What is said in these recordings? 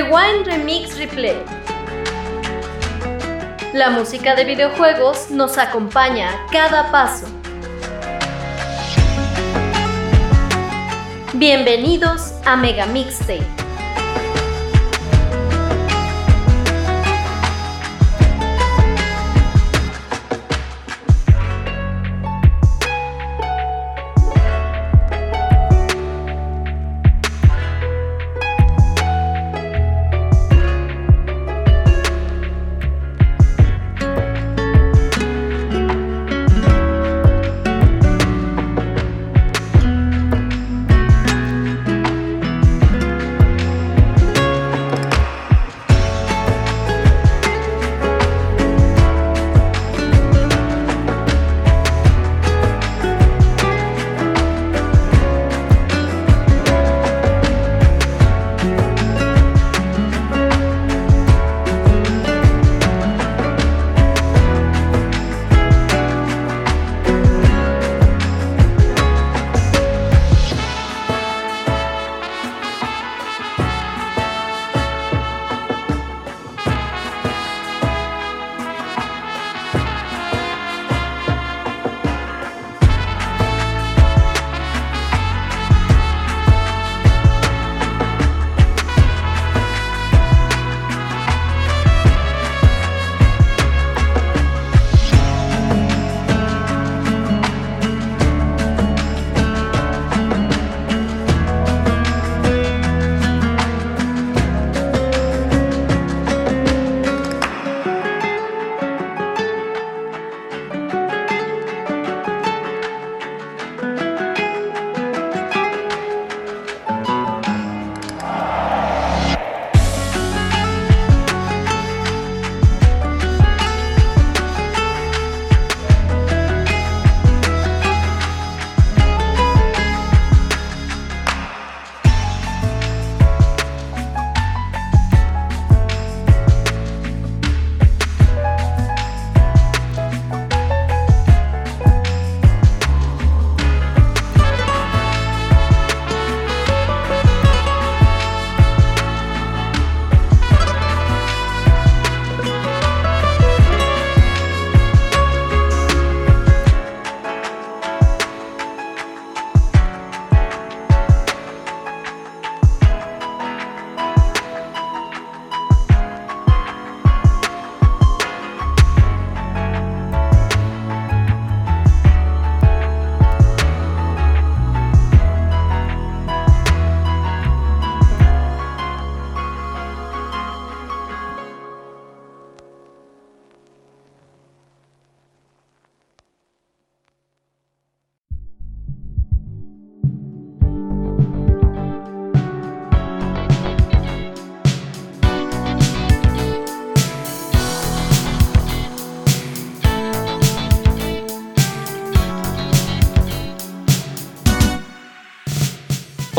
Rewind Remix Replay. La música de videojuegos nos acompaña a cada paso. Bienvenidos a Mega Mixtape.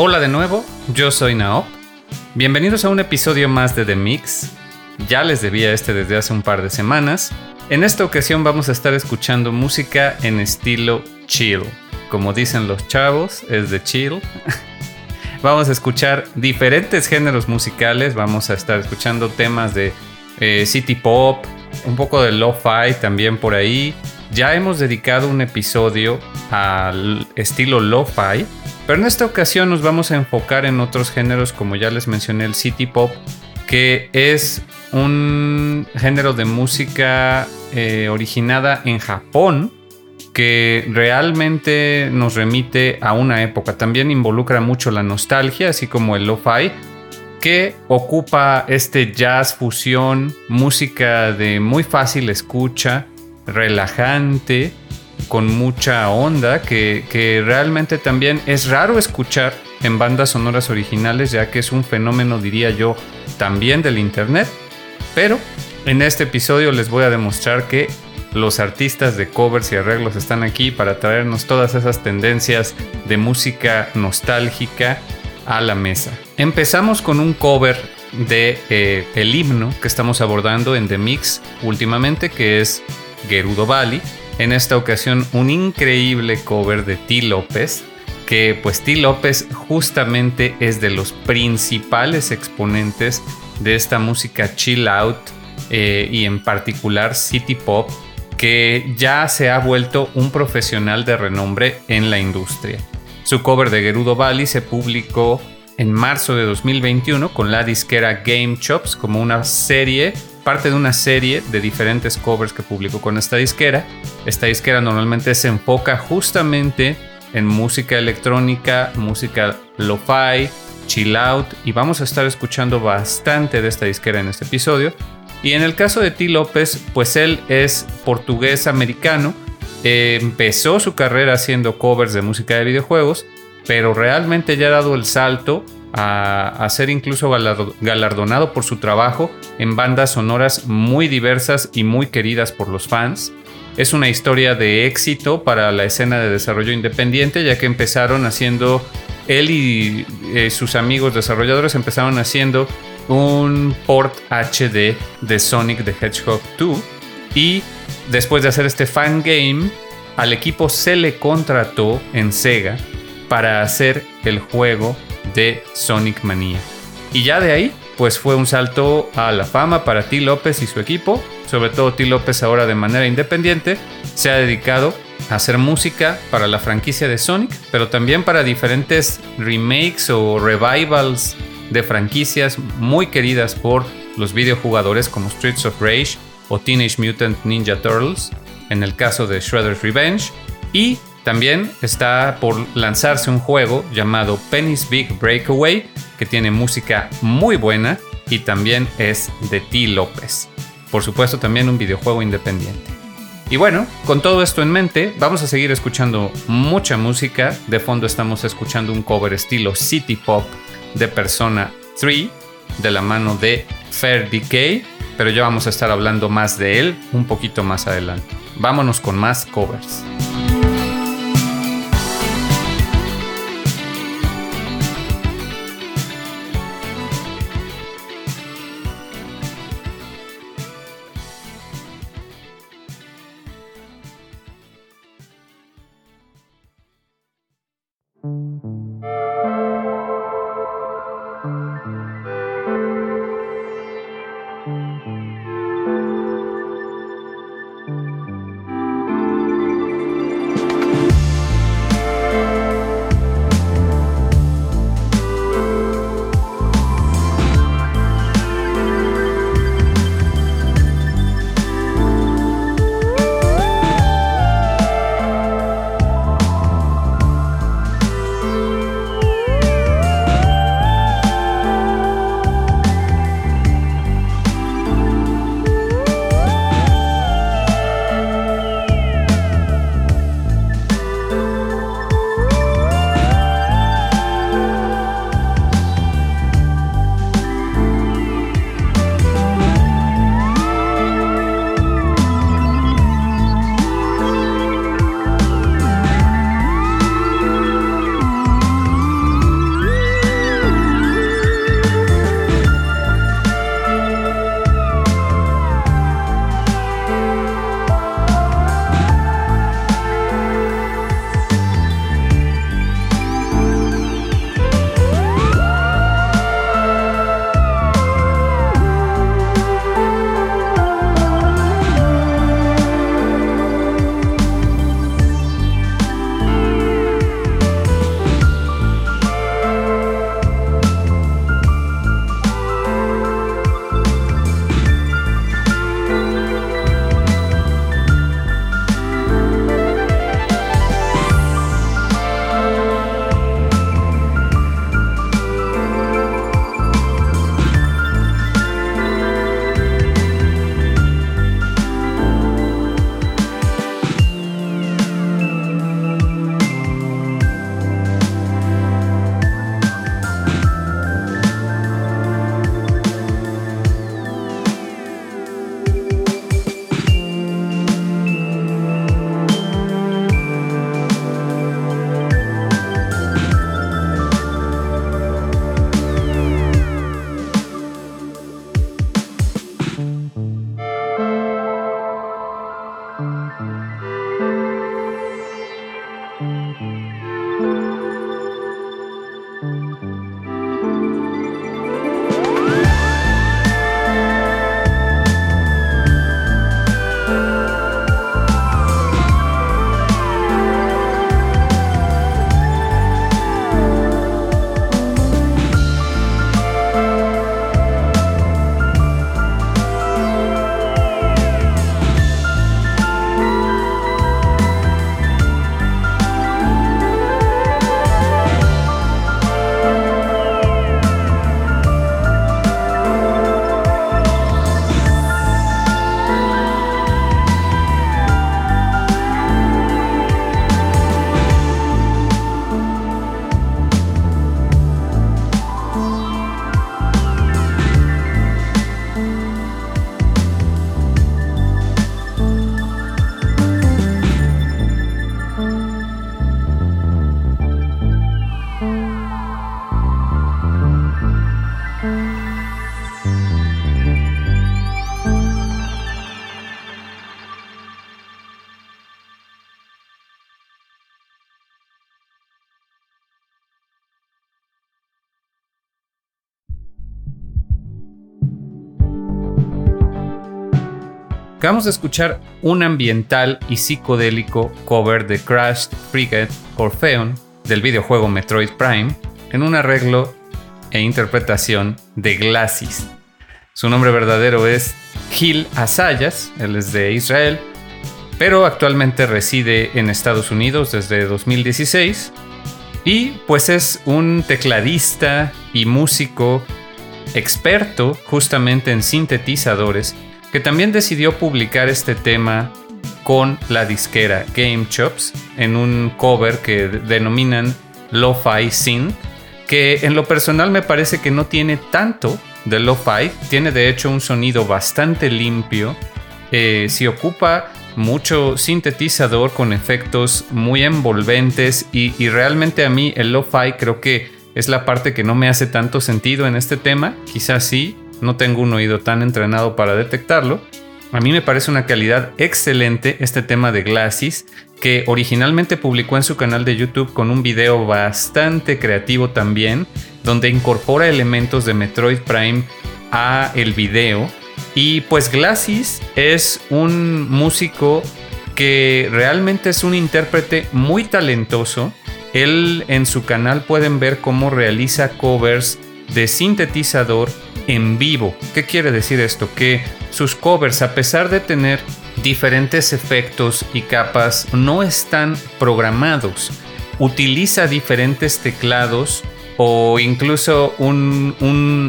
Hola de nuevo, yo soy Naop. Bienvenidos a un episodio más de The Mix. Ya les debía este desde hace un par de semanas. En esta ocasión vamos a estar escuchando música en estilo chill. Como dicen los chavos, es de chill. vamos a escuchar diferentes géneros musicales. Vamos a estar escuchando temas de eh, city pop, un poco de lo-fi también por ahí. Ya hemos dedicado un episodio al estilo lo-fi pero en esta ocasión nos vamos a enfocar en otros géneros, como ya les mencioné, el city pop, que es un género de música eh, originada en Japón, que realmente nos remite a una época. También involucra mucho la nostalgia, así como el lo-fi, que ocupa este jazz fusión, música de muy fácil escucha, relajante, con mucha onda que, realmente también es raro escuchar en bandas sonoras originales, ya que es un fenómeno, diría yo, también del Internet. Pero en este episodio les voy a demostrar que los artistas de covers y arreglos están aquí para traernos todas esas tendencias de música nostálgica a la mesa. Empezamos con un cover de eh, el himno que estamos abordando en The Mix últimamente, que es Gerudo Valley en esta ocasión un increíble cover de T. López que pues T. López justamente es de los principales exponentes de esta música chill out eh, y en particular city pop que ya se ha vuelto un profesional de renombre en la industria. Su cover de Gerudo Valley se publicó en marzo de 2021 con la disquera Game Chops como una serie, parte de una serie de diferentes covers que publicó con esta disquera. Esta disquera normalmente se enfoca justamente en música electrónica, música lo-fi, chill out y vamos a estar escuchando bastante de esta disquera en este episodio. Y en el caso de T. López, pues él es portugués americano, empezó su carrera haciendo covers de música de videojuegos, pero realmente ya ha dado el salto a, ser incluso galardonado por su trabajo en bandas sonoras muy diversas y muy queridas por los fans. Es una historia de éxito para la escena de desarrollo independiente, ya que empezaron haciendo, él y eh, sus amigos desarrolladores empezaron haciendo un port HD de Sonic the Hedgehog 2 y después de hacer este fan game, al equipo se le contrató en Sega para hacer el juego de Sonic Mania. Y ya de ahí, pues fue un salto a la fama para T. López y su equipo sobre todo T. López ahora de manera independiente, se ha dedicado a hacer música para la franquicia de Sonic, pero también para diferentes remakes o revivals de franquicias muy queridas por los videojugadores como Streets of Rage o Teenage Mutant Ninja Turtles, en el caso de Shredder's Revenge, y también está por lanzarse un juego llamado Penny's Big Breakaway, que tiene música muy buena y también es de T. López por supuesto también un videojuego independiente. Y bueno, con todo esto en mente, vamos a seguir escuchando mucha música. De fondo estamos escuchando un cover estilo City Pop de Persona 3 de la mano de Fair Decay, pero ya vamos a estar hablando más de él un poquito más adelante. Vámonos con más covers. Acabamos de escuchar un ambiental y psicodélico cover de Crashed Frigate Orpheon del videojuego Metroid Prime en un arreglo e interpretación de Glassis. Su nombre verdadero es Gil Asayas, él es de Israel, pero actualmente reside en Estados Unidos desde 2016 y pues es un tecladista y músico experto justamente en sintetizadores que también decidió publicar este tema con la disquera Game Chops en un cover que denominan Lo-Fi Synth, que en lo personal me parece que no tiene tanto de Lo-Fi, tiene de hecho un sonido bastante limpio, eh, se ocupa mucho sintetizador con efectos muy envolventes y, y realmente a mí el Lo-Fi creo que es la parte que no me hace tanto sentido en este tema, quizás sí, no tengo un oído tan entrenado para detectarlo. A mí me parece una calidad excelente este tema de Glassis, que originalmente publicó en su canal de YouTube con un video bastante creativo también, donde incorpora elementos de Metroid Prime a el video. Y pues Glassis es un músico que realmente es un intérprete muy talentoso. Él en su canal pueden ver cómo realiza covers de sintetizador en vivo. ¿Qué quiere decir esto? Que sus covers, a pesar de tener diferentes efectos y capas, no están programados. Utiliza diferentes teclados o incluso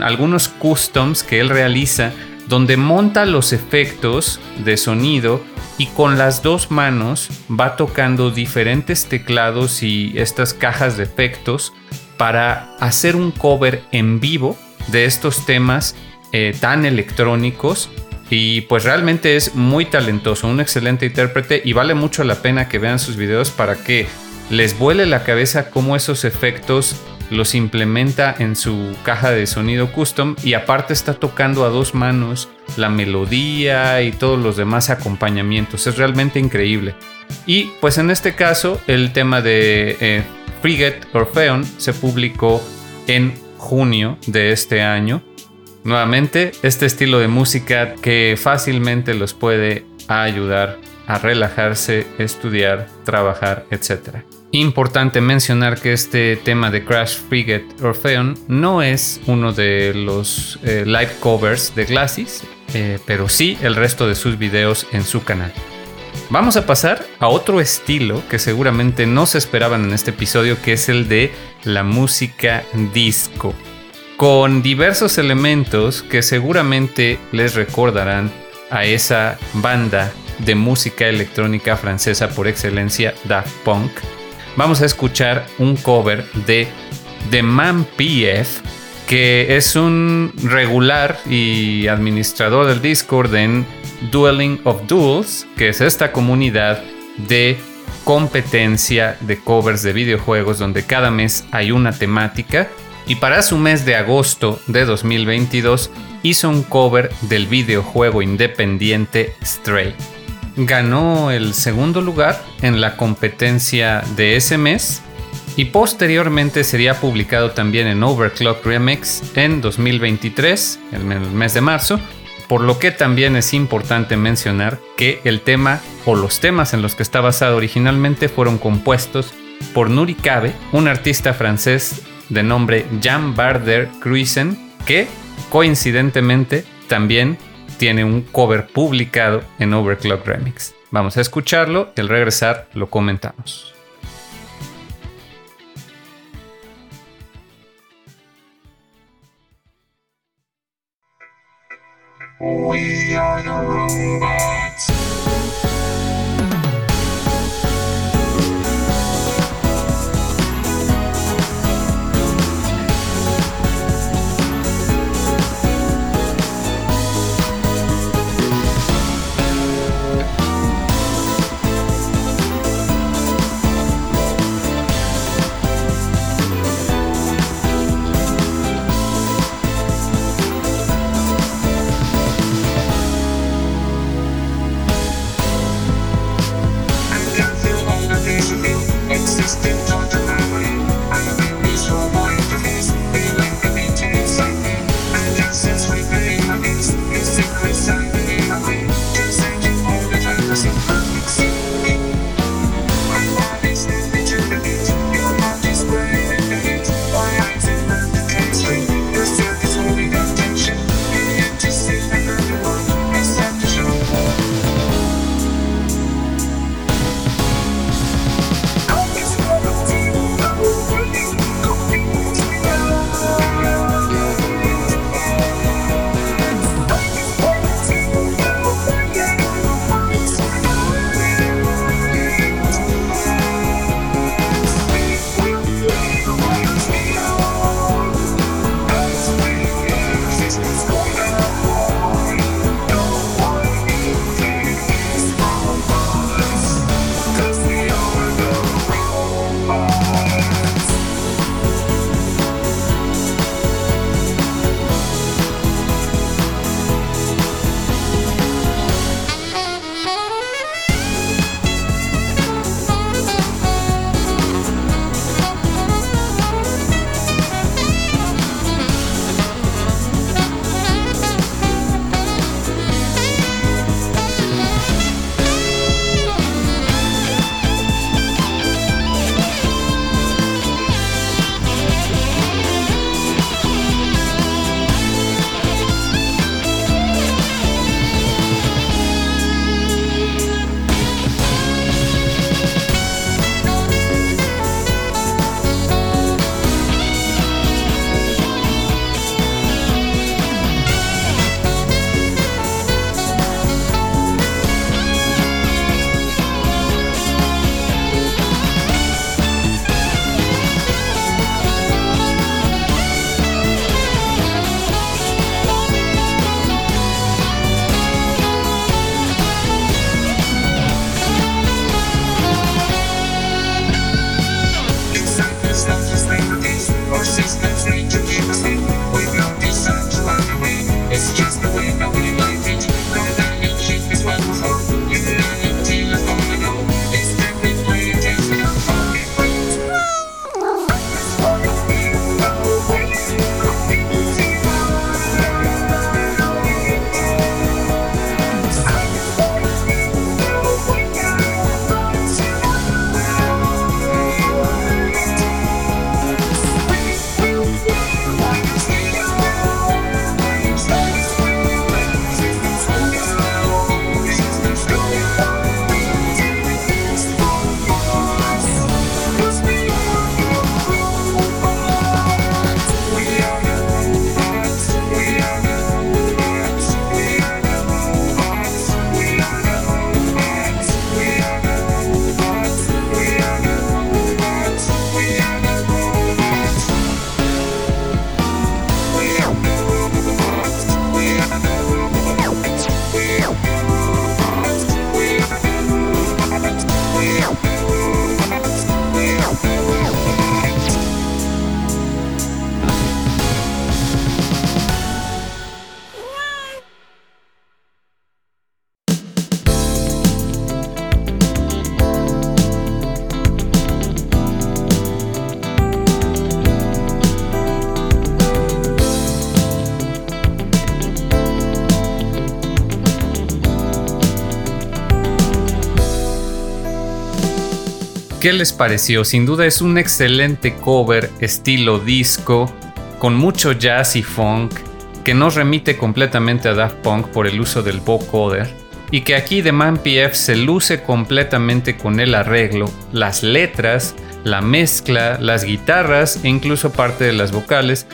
algunos customs que él realiza donde monta los efectos de sonido y con las dos manos va tocando diferentes teclados y estas cajas de efectos para hacer un cover en vivo de estos temas eh, tan electrónicos y pues realmente es muy talentoso, un excelente intérprete y vale mucho la pena que vean sus videos para que les vuele la cabeza cómo esos efectos los implementa en su caja de sonido custom y aparte está tocando a dos manos la melodía y todos los demás acompañamientos. Es realmente increíble. Y pues en este caso el tema de eh, Frigate Orpheon se publicó en junio de este año. Nuevamente, este estilo de música que fácilmente los puede ayudar a relajarse, estudiar, trabajar, etc. Importante mencionar que este tema de Crash Frigate Orpheon no es uno de los eh, live covers de Glasses, eh, pero sí el resto de sus videos en su canal. Vamos a pasar a otro estilo que seguramente no se esperaban en este episodio, que es el de la música disco, con diversos elementos que seguramente les recordarán a esa banda de música electrónica francesa por excelencia, Daft Punk. Vamos a escuchar un cover de The Man PF, que es un regular y administrador del Discord en Dueling of Duels, que es esta comunidad de competencia de covers de videojuegos donde cada mes hay una temática. Y para su mes de agosto de 2022 hizo un cover del videojuego independiente Stray. Ganó el segundo lugar en la competencia de ese mes y posteriormente sería publicado también en Overclock Remix en 2023, el mes de marzo, por lo que también es importante mencionar que el tema o los temas en los que está basado originalmente fueron compuestos por Nuri Cabe, un artista francés de nombre Jean Barder Cruisen, que coincidentemente también tiene un cover publicado en Overclock Remix. Vamos a escucharlo y al regresar lo comentamos. We are the robots. ¿Qué les pareció? Sin duda es un excelente cover estilo disco, con mucho jazz y funk, que nos remite completamente a Daft Punk por el uso del vocoder, y que aquí The Man PF se luce completamente con el arreglo, las letras, la mezcla, las guitarras e incluso parte de las vocales,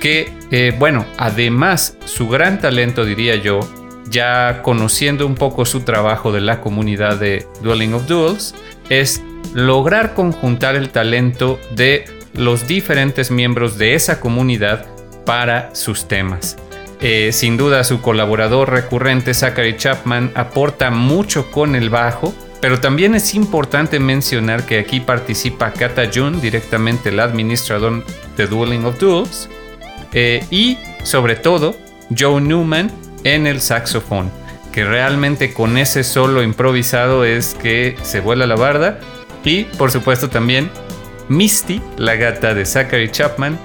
que, eh, bueno, además su gran talento, diría yo, ya conociendo un poco su trabajo de la comunidad de Dueling of Duels, es lograr conjuntar el talento de los diferentes miembros de esa comunidad para sus temas. Eh, sin duda su colaborador recurrente Zachary Chapman aporta mucho con el bajo, pero también es importante mencionar que aquí participa Kata Jun, directamente el administrador de Dueling of Duels, eh, y sobre todo Joe Newman en el saxofón, que realmente con ese solo improvisado es que se vuela la barda, y por supuesto también Misty, la gata de Zachary Chapman,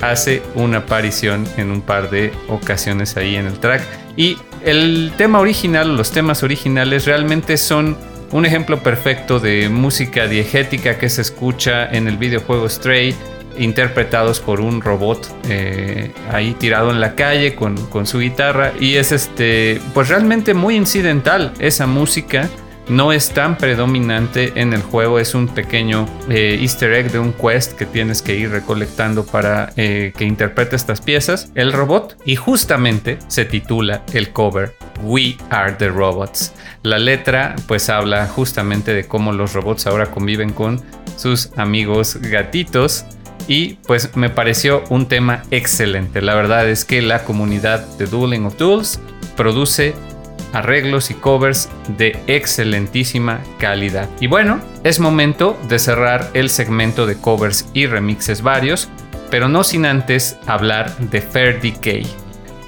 hace una aparición en un par de ocasiones ahí en el track. Y el tema original, los temas originales realmente son un ejemplo perfecto de música diegética que se escucha en el videojuego Stray, interpretados por un robot eh, ahí tirado en la calle con, con su guitarra. Y es este, pues realmente muy incidental esa música no es tan predominante en el juego, es un pequeño eh, easter egg de un quest que tienes que ir recolectando para eh, que interprete estas piezas, el robot, y justamente se titula el cover We Are the Robots. La letra pues habla justamente de cómo los robots ahora conviven con sus amigos gatitos. Y pues me pareció un tema excelente. La verdad es que la comunidad de Dueling of Duels produce arreglos y covers de excelentísima calidad. Y bueno, es momento de cerrar el segmento de covers y remixes varios, pero no sin antes hablar de Fair Decay.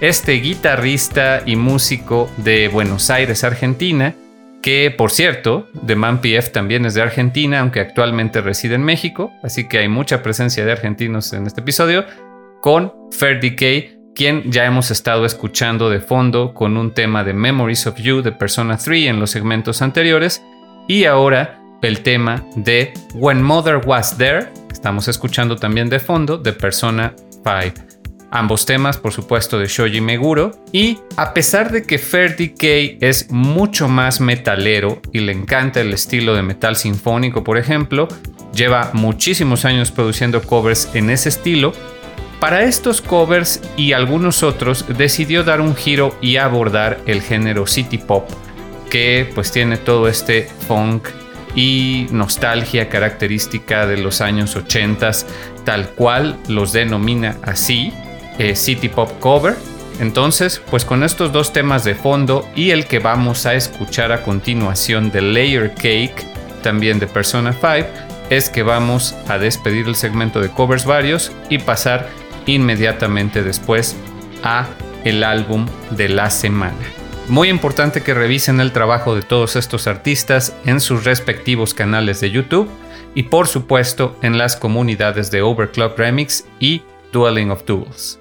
Este guitarrista y músico de Buenos Aires, Argentina, que por cierto, The Man PF también es de Argentina, aunque actualmente reside en México, así que hay mucha presencia de argentinos en este episodio, con Fair Decay quien ya hemos estado escuchando de fondo con un tema de Memories of You de Persona 3 en los segmentos anteriores, y ahora el tema de When Mother Was There, estamos escuchando también de fondo de Persona 5. Ambos temas, por supuesto, de Shoji Meguro. Y a pesar de que Fair Decay es mucho más metalero y le encanta el estilo de metal sinfónico, por ejemplo, lleva muchísimos años produciendo covers en ese estilo, para estos covers y algunos otros decidió dar un giro y abordar el género city pop, que pues tiene todo este funk y nostalgia característica de los años 80, tal cual los denomina así, eh, city pop cover. Entonces, pues con estos dos temas de fondo y el que vamos a escuchar a continuación de Layer Cake, también de Persona 5, es que vamos a despedir el segmento de covers varios y pasar inmediatamente después a el álbum de la semana. Muy importante que revisen el trabajo de todos estos artistas en sus respectivos canales de YouTube y por supuesto en las comunidades de Overclock Remix y Dueling of Duels.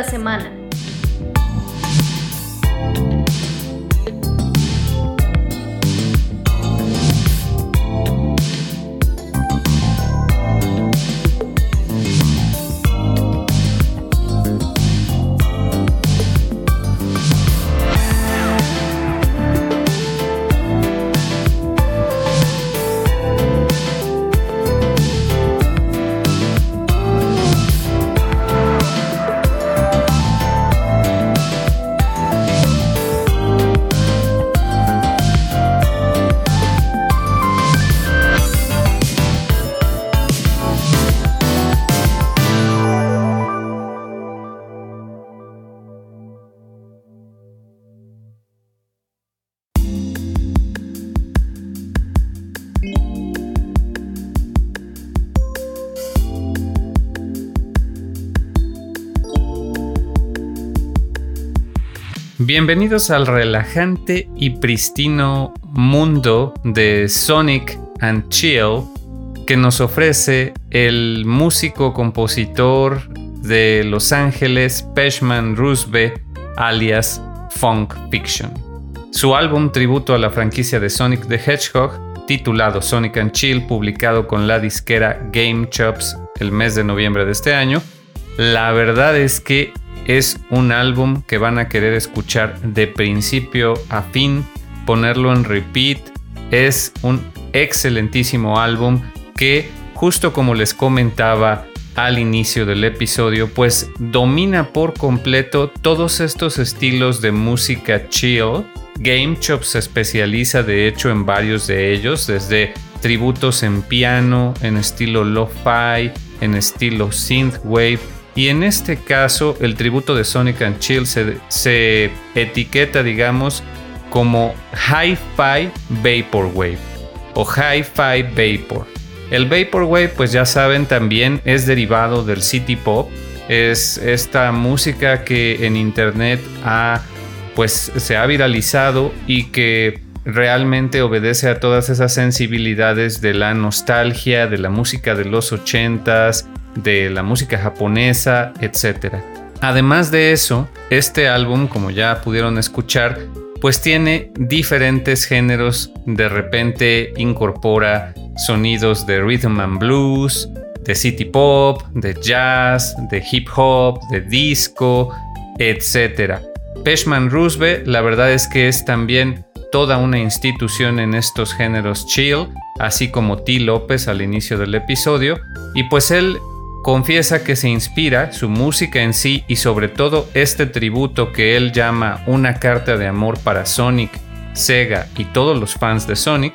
La semana. Bienvenidos al relajante y pristino mundo de Sonic and Chill que nos ofrece el músico compositor de Los Ángeles, Peshman Rusbe, alias Funk Fiction. Su álbum tributo a la franquicia de Sonic the Hedgehog, titulado Sonic and Chill, publicado con la disquera Game Chops el mes de noviembre de este año, la verdad es que es un álbum que van a querer escuchar de principio a fin, ponerlo en repeat. Es un excelentísimo álbum que, justo como les comentaba al inicio del episodio, pues domina por completo todos estos estilos de música chill. Game Chop se especializa de hecho en varios de ellos, desde tributos en piano, en estilo lo-fi, en estilo synthwave, y en este caso, el tributo de Sonic and Chill se, etiqueta, digamos, como Hi-Fi Vaporwave o Hi-Fi Vapor. El Vaporwave, pues ya saben, también es derivado del City Pop. Es esta música que en internet ha, pues, se ha viralizado y que realmente obedece a todas esas sensibilidades de la nostalgia, de la música de los ochentas, de la música japonesa, etc. Además de eso, este álbum, como ya pudieron escuchar, pues tiene diferentes géneros, de repente incorpora sonidos de rhythm and blues, de city pop, de jazz, de hip hop, de disco, etc. Peshman Rusbe, la verdad es que es también toda una institución en estos géneros chill, así como T. López al inicio del episodio, y pues él confiesa que se inspira su música en sí y sobre todo este tributo que él llama una carta de amor para Sonic, Sega y todos los fans de Sonic,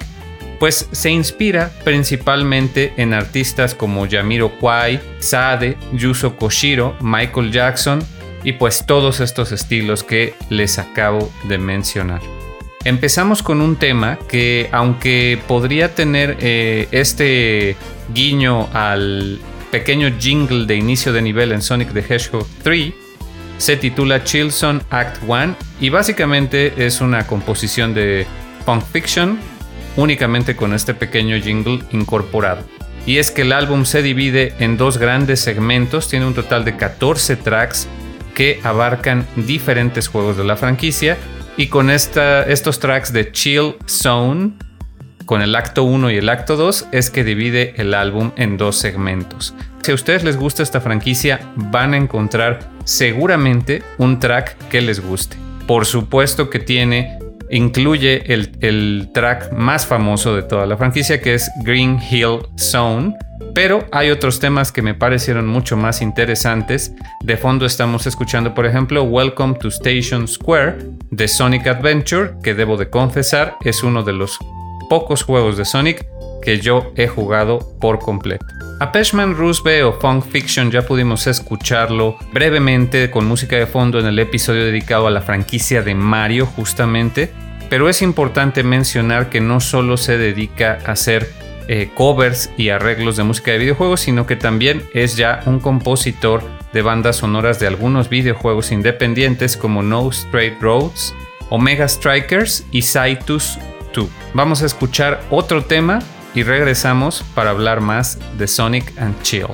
pues se inspira principalmente en artistas como Yamiro Kwai, Sade, Yuzo Koshiro, Michael Jackson y pues todos estos estilos que les acabo de mencionar. Empezamos con un tema que aunque podría tener eh, este guiño al pequeño jingle de inicio de nivel en Sonic the Hedgehog 3 se titula Chilson Act 1 y básicamente es una composición de Punk Fiction únicamente con este pequeño jingle incorporado. Y es que el álbum se divide en dos grandes segmentos, tiene un total de 14 tracks que abarcan diferentes juegos de la franquicia y con esta, estos tracks de Chill Zone con el acto 1 y el acto 2 es que divide el álbum en dos segmentos. Si a ustedes les gusta esta franquicia, van a encontrar seguramente un track que les guste. Por supuesto que tiene incluye el, el track más famoso de toda la franquicia, que es Green Hill Zone. Pero hay otros temas que me parecieron mucho más interesantes. De fondo estamos escuchando, por ejemplo, Welcome to Station Square de Sonic Adventure, que debo de confesar es uno de los pocos juegos de Sonic que yo he jugado por completo. A Peshman Rusbe o Funk Fiction ya pudimos escucharlo brevemente con música de fondo en el episodio dedicado a la franquicia de Mario justamente, pero es importante mencionar que no solo se dedica a hacer eh, covers y arreglos de música de videojuegos, sino que también es ya un compositor de bandas sonoras de algunos videojuegos independientes como No Straight Roads, Omega Strikers y Saitus 2. Vamos a escuchar otro tema y regresamos para hablar más de Sonic and Chill.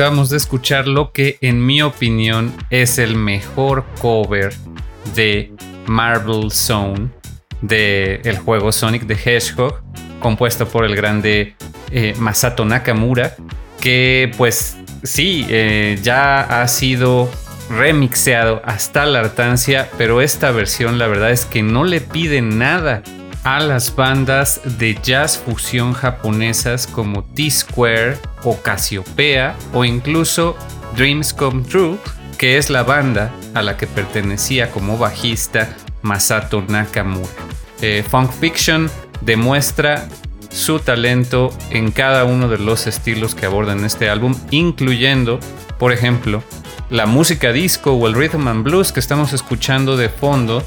Acabamos de escuchar lo que en mi opinión es el mejor cover de Marble Zone del juego Sonic the Hedgehog, compuesto por el grande eh, Masato Nakamura, que pues sí, eh, ya ha sido remixeado hasta la hartancia, pero esta versión la verdad es que no le pide nada a las bandas de jazz fusión japonesas como T-Square o Cassiopeia o incluso Dreams Come True, que es la banda a la que pertenecía como bajista Masato Nakamura. Eh, Funk Fiction demuestra su talento en cada uno de los estilos que abordan este álbum, incluyendo, por ejemplo, la música disco o el rhythm and blues que estamos escuchando de fondo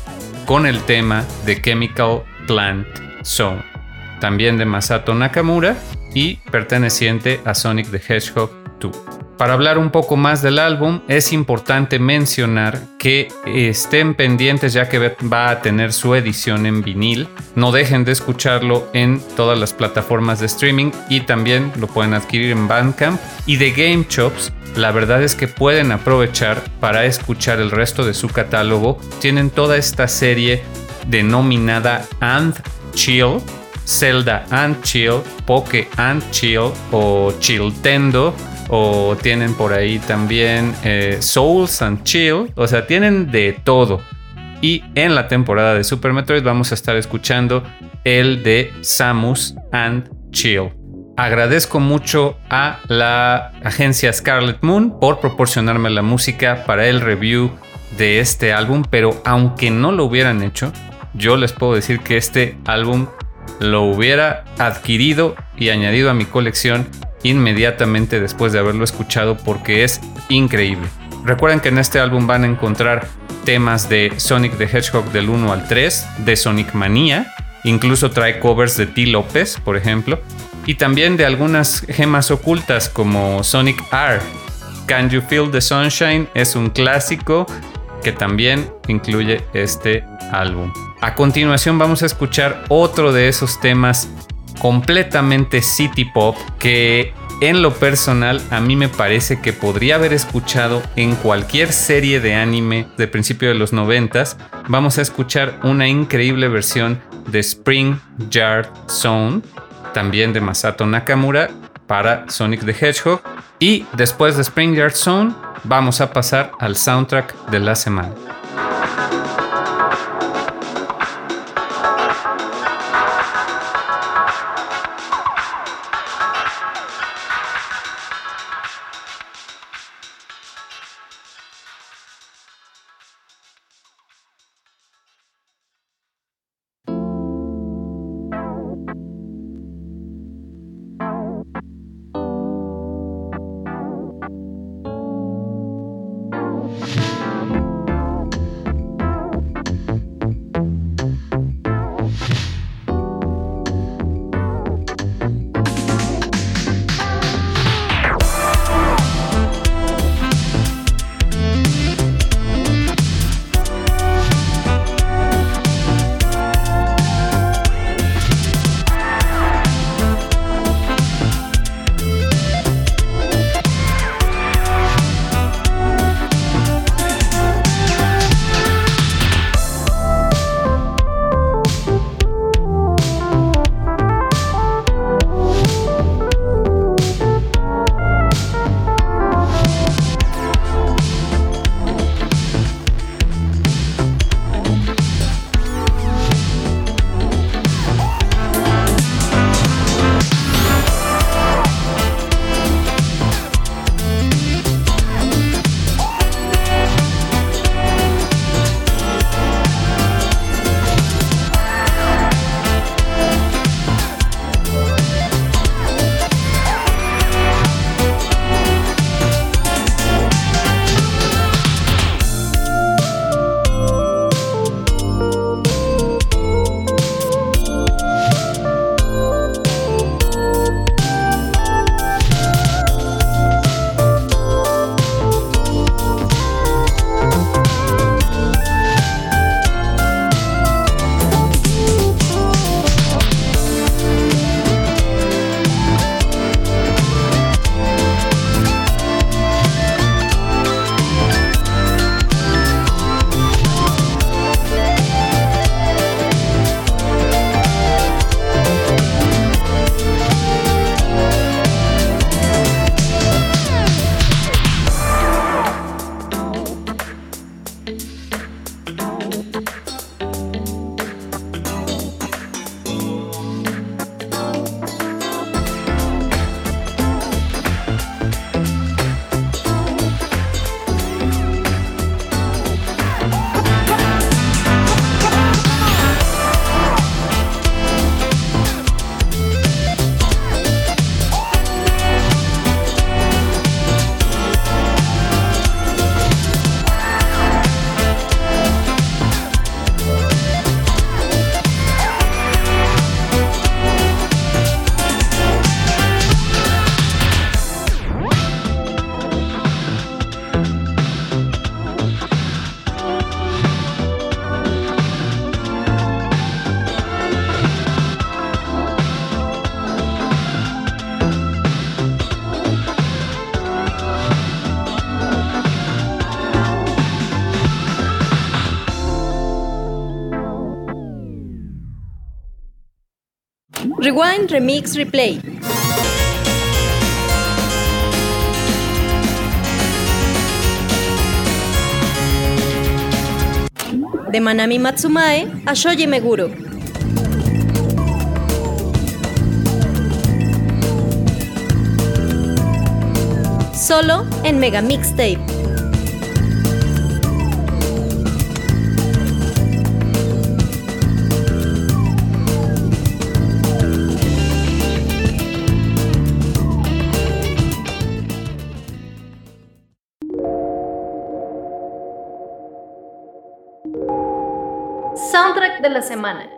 con el tema de Chemical Plant Zone, también de Masato Nakamura y perteneciente a Sonic the Hedgehog 2. Para hablar un poco más del álbum, es importante mencionar que estén pendientes ya que va a tener su edición en vinil. No dejen de escucharlo en todas las plataformas de streaming y también lo pueden adquirir en Bandcamp. Y de Game Chops, la verdad es que pueden aprovechar para escuchar el resto de su catálogo. Tienen toda esta serie denominada And Chill, Zelda and Chill, Poke and Chill o Chiltendo o tienen por ahí también eh, Souls and Chill. O sea, tienen de todo. Y en la temporada de Super Metroid vamos a estar escuchando el de Samus and Chill. Agradezco mucho a la agencia Scarlet Moon por proporcionarme la música para el review de este álbum, pero aunque no lo hubieran hecho, yo les puedo decir que este álbum lo hubiera adquirido y añadido a mi colección inmediatamente después de haberlo escuchado porque es increíble. Recuerden que en este álbum van a encontrar temas de Sonic the Hedgehog del 1 al 3, de Sonic Manía, incluso trae covers de T. López, por ejemplo, y también de algunas gemas ocultas como Sonic R. Can You Feel the Sunshine es un clásico que también incluye este álbum. A continuación vamos a escuchar otro de esos temas completamente city pop que en lo personal a mí me parece que podría haber escuchado en cualquier serie de anime de principio de los noventas. Vamos a escuchar una increíble versión de Spring Yard Zone, también de Masato Nakamura para Sonic the Hedgehog. Y después de Spring Yard Zone vamos a pasar al soundtrack de la semana. Rewind, Remix, Replay. De Manami Matsumae a Shoji Meguro. Solo en Mega Mixtape. Semana.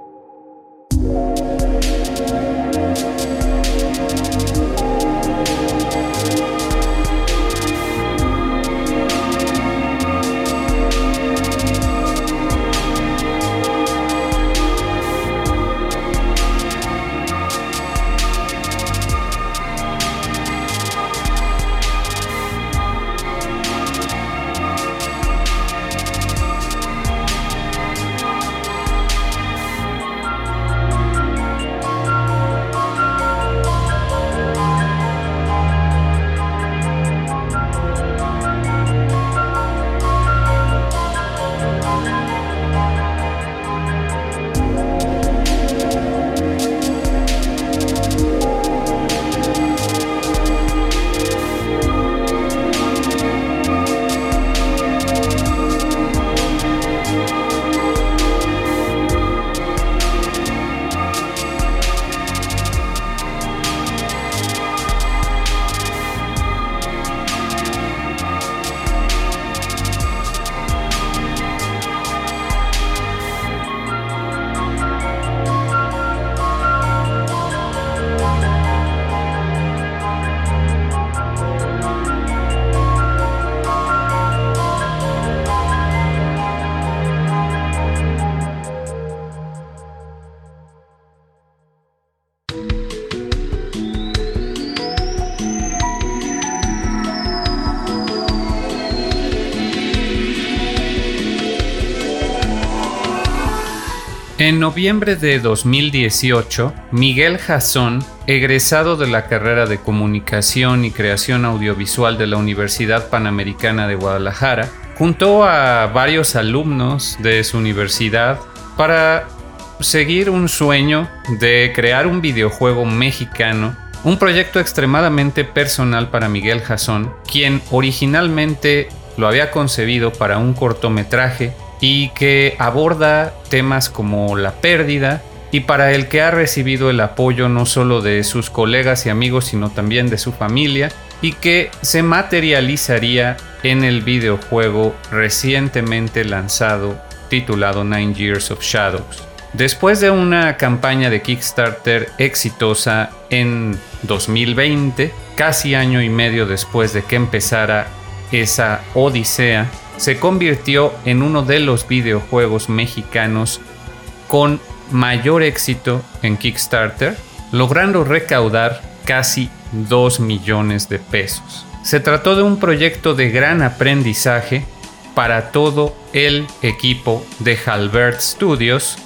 En noviembre de 2018, Miguel Jasón, egresado de la carrera de Comunicación y Creación Audiovisual de la Universidad Panamericana de Guadalajara, juntó a varios alumnos de su universidad para seguir un sueño de crear un videojuego mexicano, un proyecto extremadamente personal para Miguel Jasón, quien originalmente lo había concebido para un cortometraje y que aborda temas como la pérdida y para el que ha recibido el apoyo no solo de sus colegas y amigos sino también de su familia y que se materializaría en el videojuego recientemente lanzado titulado Nine Years of Shadows. Después de una campaña de Kickstarter exitosa en 2020, casi año y medio después de que empezara esa odisea, se convirtió en uno de los videojuegos mexicanos con mayor éxito en Kickstarter, logrando recaudar casi 2 millones de pesos. Se trató de un proyecto de gran aprendizaje para todo el equipo de Halbert Studios,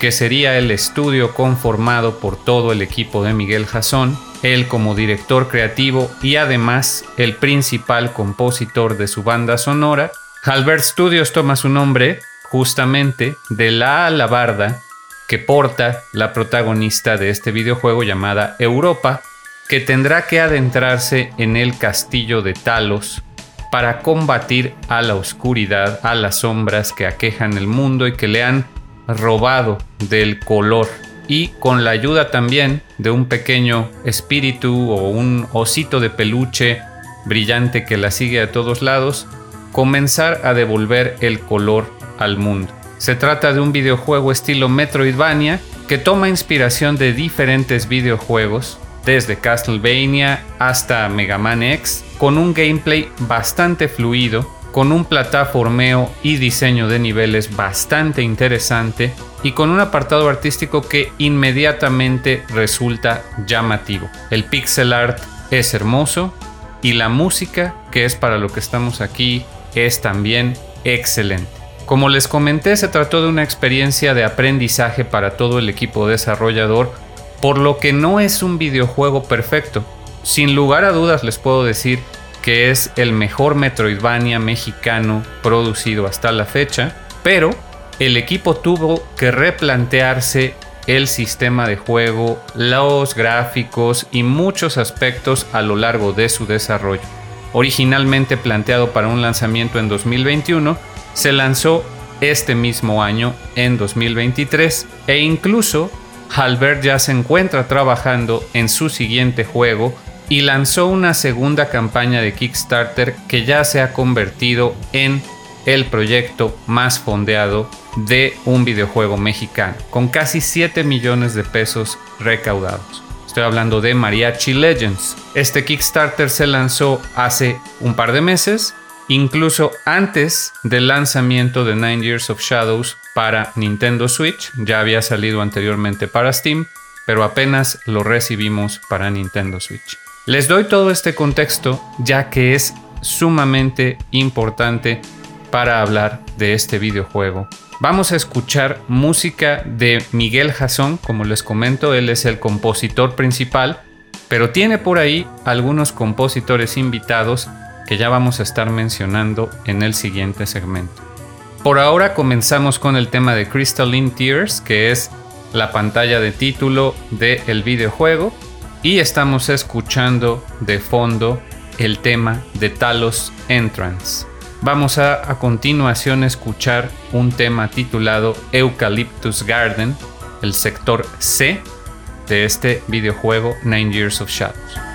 que sería el estudio conformado por todo el equipo de Miguel Jasón, él como director creativo y además el principal compositor de su banda sonora, Halbert Studios toma su nombre justamente de la alabarda que porta la protagonista de este videojuego llamada Europa, que tendrá que adentrarse en el castillo de Talos para combatir a la oscuridad, a las sombras que aquejan el mundo y que le han robado del color. Y con la ayuda también de un pequeño espíritu o un osito de peluche brillante que la sigue a todos lados, comenzar a devolver el color al mundo. Se trata de un videojuego estilo Metroidvania que toma inspiración de diferentes videojuegos, desde Castlevania hasta Mega Man X, con un gameplay bastante fluido, con un plataformeo y diseño de niveles bastante interesante y con un apartado artístico que inmediatamente resulta llamativo. El pixel art es hermoso y la música, que es para lo que estamos aquí, es también excelente. Como les comenté, se trató de una experiencia de aprendizaje para todo el equipo desarrollador, por lo que no es un videojuego perfecto. Sin lugar a dudas les puedo decir que es el mejor Metroidvania mexicano producido hasta la fecha, pero el equipo tuvo que replantearse el sistema de juego, los gráficos y muchos aspectos a lo largo de su desarrollo. Originalmente planteado para un lanzamiento en 2021, se lanzó este mismo año en 2023 e incluso Halbert ya se encuentra trabajando en su siguiente juego y lanzó una segunda campaña de Kickstarter que ya se ha convertido en el proyecto más fondeado de un videojuego mexicano, con casi 7 millones de pesos recaudados. Estoy hablando de Mariachi Legends. Este Kickstarter se lanzó hace un par de meses incluso antes del lanzamiento de Nine Years of Shadows para Nintendo Switch, ya había salido anteriormente para Steam, pero apenas lo recibimos para Nintendo Switch. Les doy todo este contexto ya que es sumamente importante para hablar de este videojuego. Vamos a escuchar música de Miguel Jason, como les comento, él es el compositor principal, pero tiene por ahí algunos compositores invitados que ya vamos a estar mencionando en el siguiente segmento. Por ahora comenzamos con el tema de Crystalline Tears, que es la pantalla de título del videojuego, y estamos escuchando de fondo el tema de Talos Entrance. Vamos a a continuación escuchar un tema titulado Eucalyptus Garden, el sector C de este videojuego Nine Years of Shadows.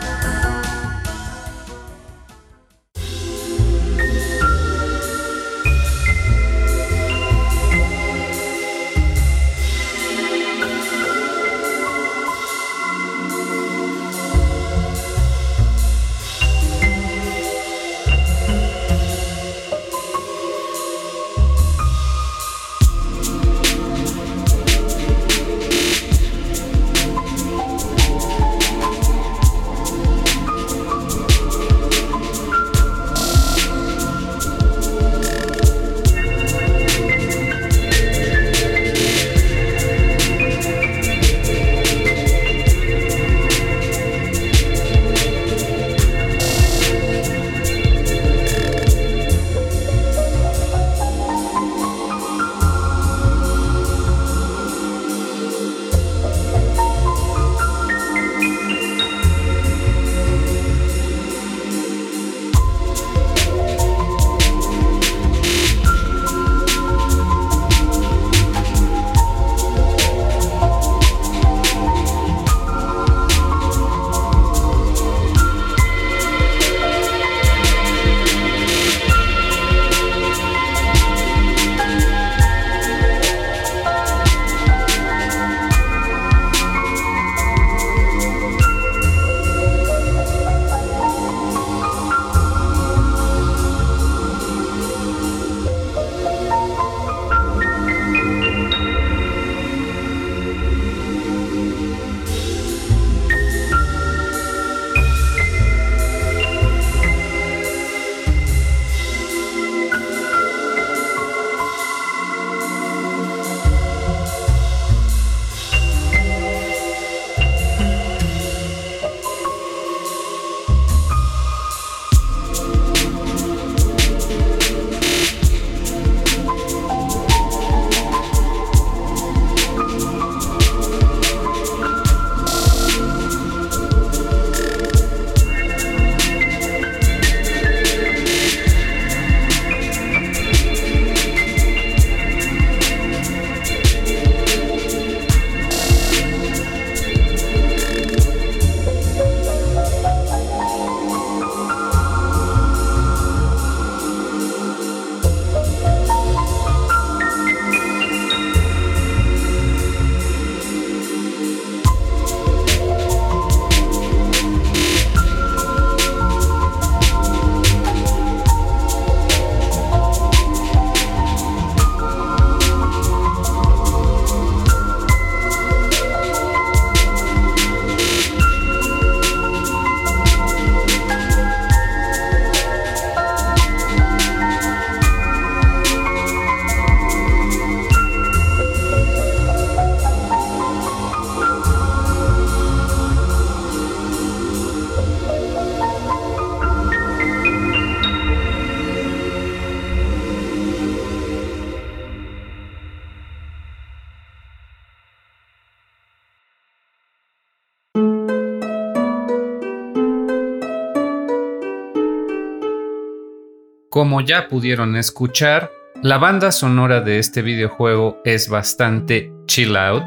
Como ya pudieron escuchar, la banda sonora de este videojuego es bastante chill out.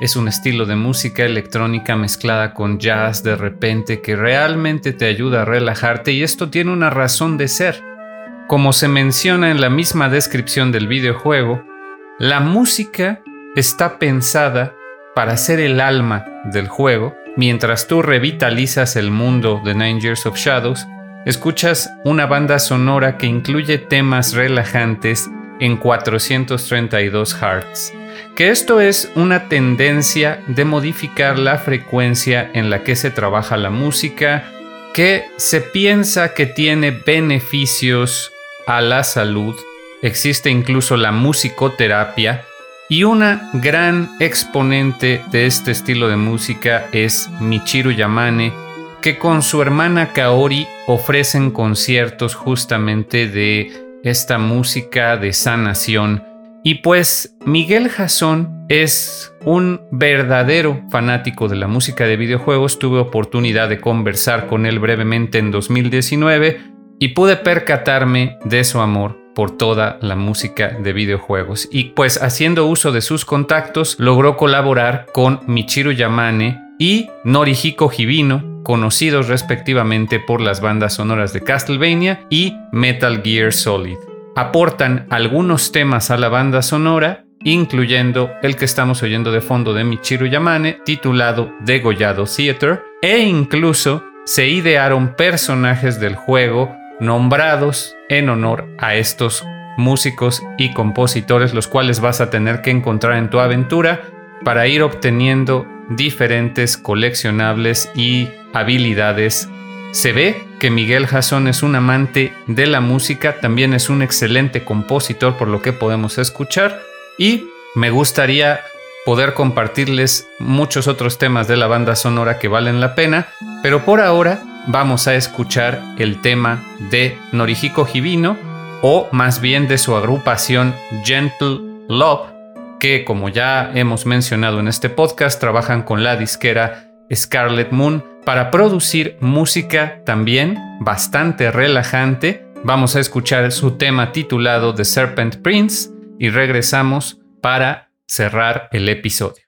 Es un estilo de música electrónica mezclada con jazz de repente que realmente te ayuda a relajarte y esto tiene una razón de ser. Como se menciona en la misma descripción del videojuego, la música está pensada para ser el alma del juego, mientras tú revitalizas el mundo de Nine Years of Shadows Escuchas una banda sonora que incluye temas relajantes en 432 Hz, que esto es una tendencia de modificar la frecuencia en la que se trabaja la música, que se piensa que tiene beneficios a la salud, existe incluso la musicoterapia, y una gran exponente de este estilo de música es Michiru Yamane, que con su hermana Kaori ofrecen conciertos justamente de esta música de sanación. Y pues Miguel Jasón es un verdadero fanático de la música de videojuegos. Tuve oportunidad de conversar con él brevemente en 2019 y pude percatarme de su amor por toda la música de videojuegos. Y pues haciendo uso de sus contactos logró colaborar con Michiru Yamane y Norihiko Hibino conocidos respectivamente por las bandas sonoras de Castlevania y Metal Gear Solid. Aportan algunos temas a la banda sonora, incluyendo el que estamos oyendo de fondo de Michiru Yamane, titulado Degollado Theater, e incluso se idearon personajes del juego nombrados en honor a estos músicos y compositores, los cuales vas a tener que encontrar en tu aventura para ir obteniendo diferentes coleccionables y habilidades. Se ve que Miguel Jasón es un amante de la música, también es un excelente compositor por lo que podemos escuchar y me gustaría poder compartirles muchos otros temas de la banda sonora que valen la pena, pero por ahora vamos a escuchar el tema de Norihiko Hibino o más bien de su agrupación Gentle Love, que como ya hemos mencionado en este podcast trabajan con la disquera Scarlet Moon para producir música también bastante relajante. Vamos a escuchar su tema titulado The Serpent Prince y regresamos para cerrar el episodio.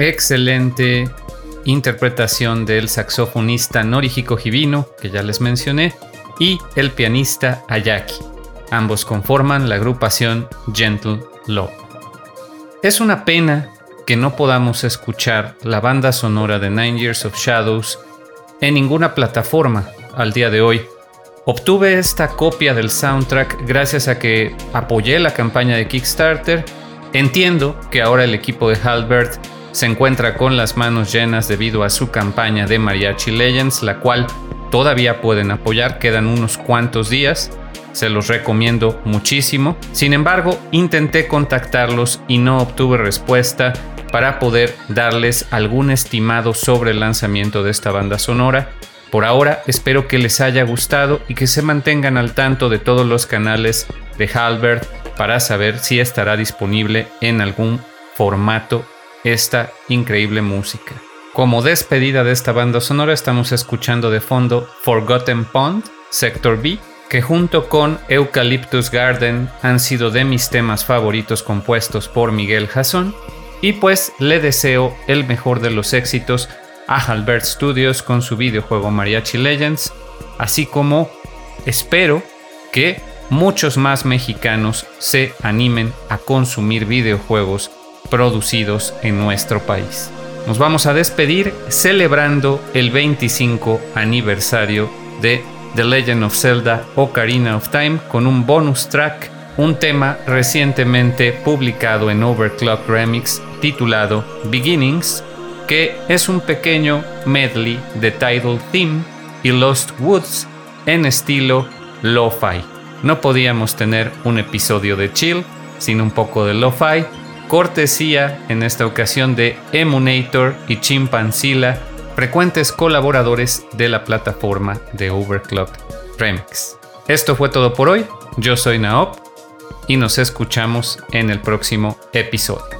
Excelente interpretación del saxofonista Norihiko Hibino, que ya les mencioné, y el pianista Ayaki. Ambos conforman la agrupación Gentle Love. Es una pena que no podamos escuchar la banda sonora de Nine Years of Shadows en ninguna plataforma al día de hoy. Obtuve esta copia del soundtrack gracias a que apoyé la campaña de Kickstarter. Entiendo que ahora el equipo de Halbert se encuentra con las manos llenas debido a su campaña de Mariachi Legends, la cual todavía pueden apoyar, quedan unos cuantos días, se los recomiendo muchísimo. Sin embargo, intenté contactarlos y no obtuve respuesta para poder darles algún estimado sobre el lanzamiento de esta banda sonora. Por ahora espero que les haya gustado y que se mantengan al tanto de todos los canales de Halbert para saber si estará disponible en algún formato esta increíble música. Como despedida de esta banda sonora estamos escuchando de fondo Forgotten Pond, Sector B, que junto con Eucalyptus Garden han sido de mis temas favoritos compuestos por Miguel Jason, y pues le deseo el mejor de los éxitos a Halbert Studios con su videojuego Mariachi Legends, así como espero que muchos más mexicanos se animen a consumir videojuegos producidos en nuestro país. Nos vamos a despedir celebrando el 25 aniversario de The Legend of Zelda Ocarina of Time con un bonus track, un tema recientemente publicado en Overclock Remix titulado Beginnings, que es un pequeño medley de Tidal Theme y Lost Woods en estilo lo-fi. no podíamos tener un episodio de chill sin un poco de lo-fi, cortesía en esta ocasión de Emunator y Chimpanzilla, frecuentes colaboradores de la plataforma de Overclock Remix. Esto fue todo por hoy, yo soy Naop y nos escuchamos en el próximo episodio.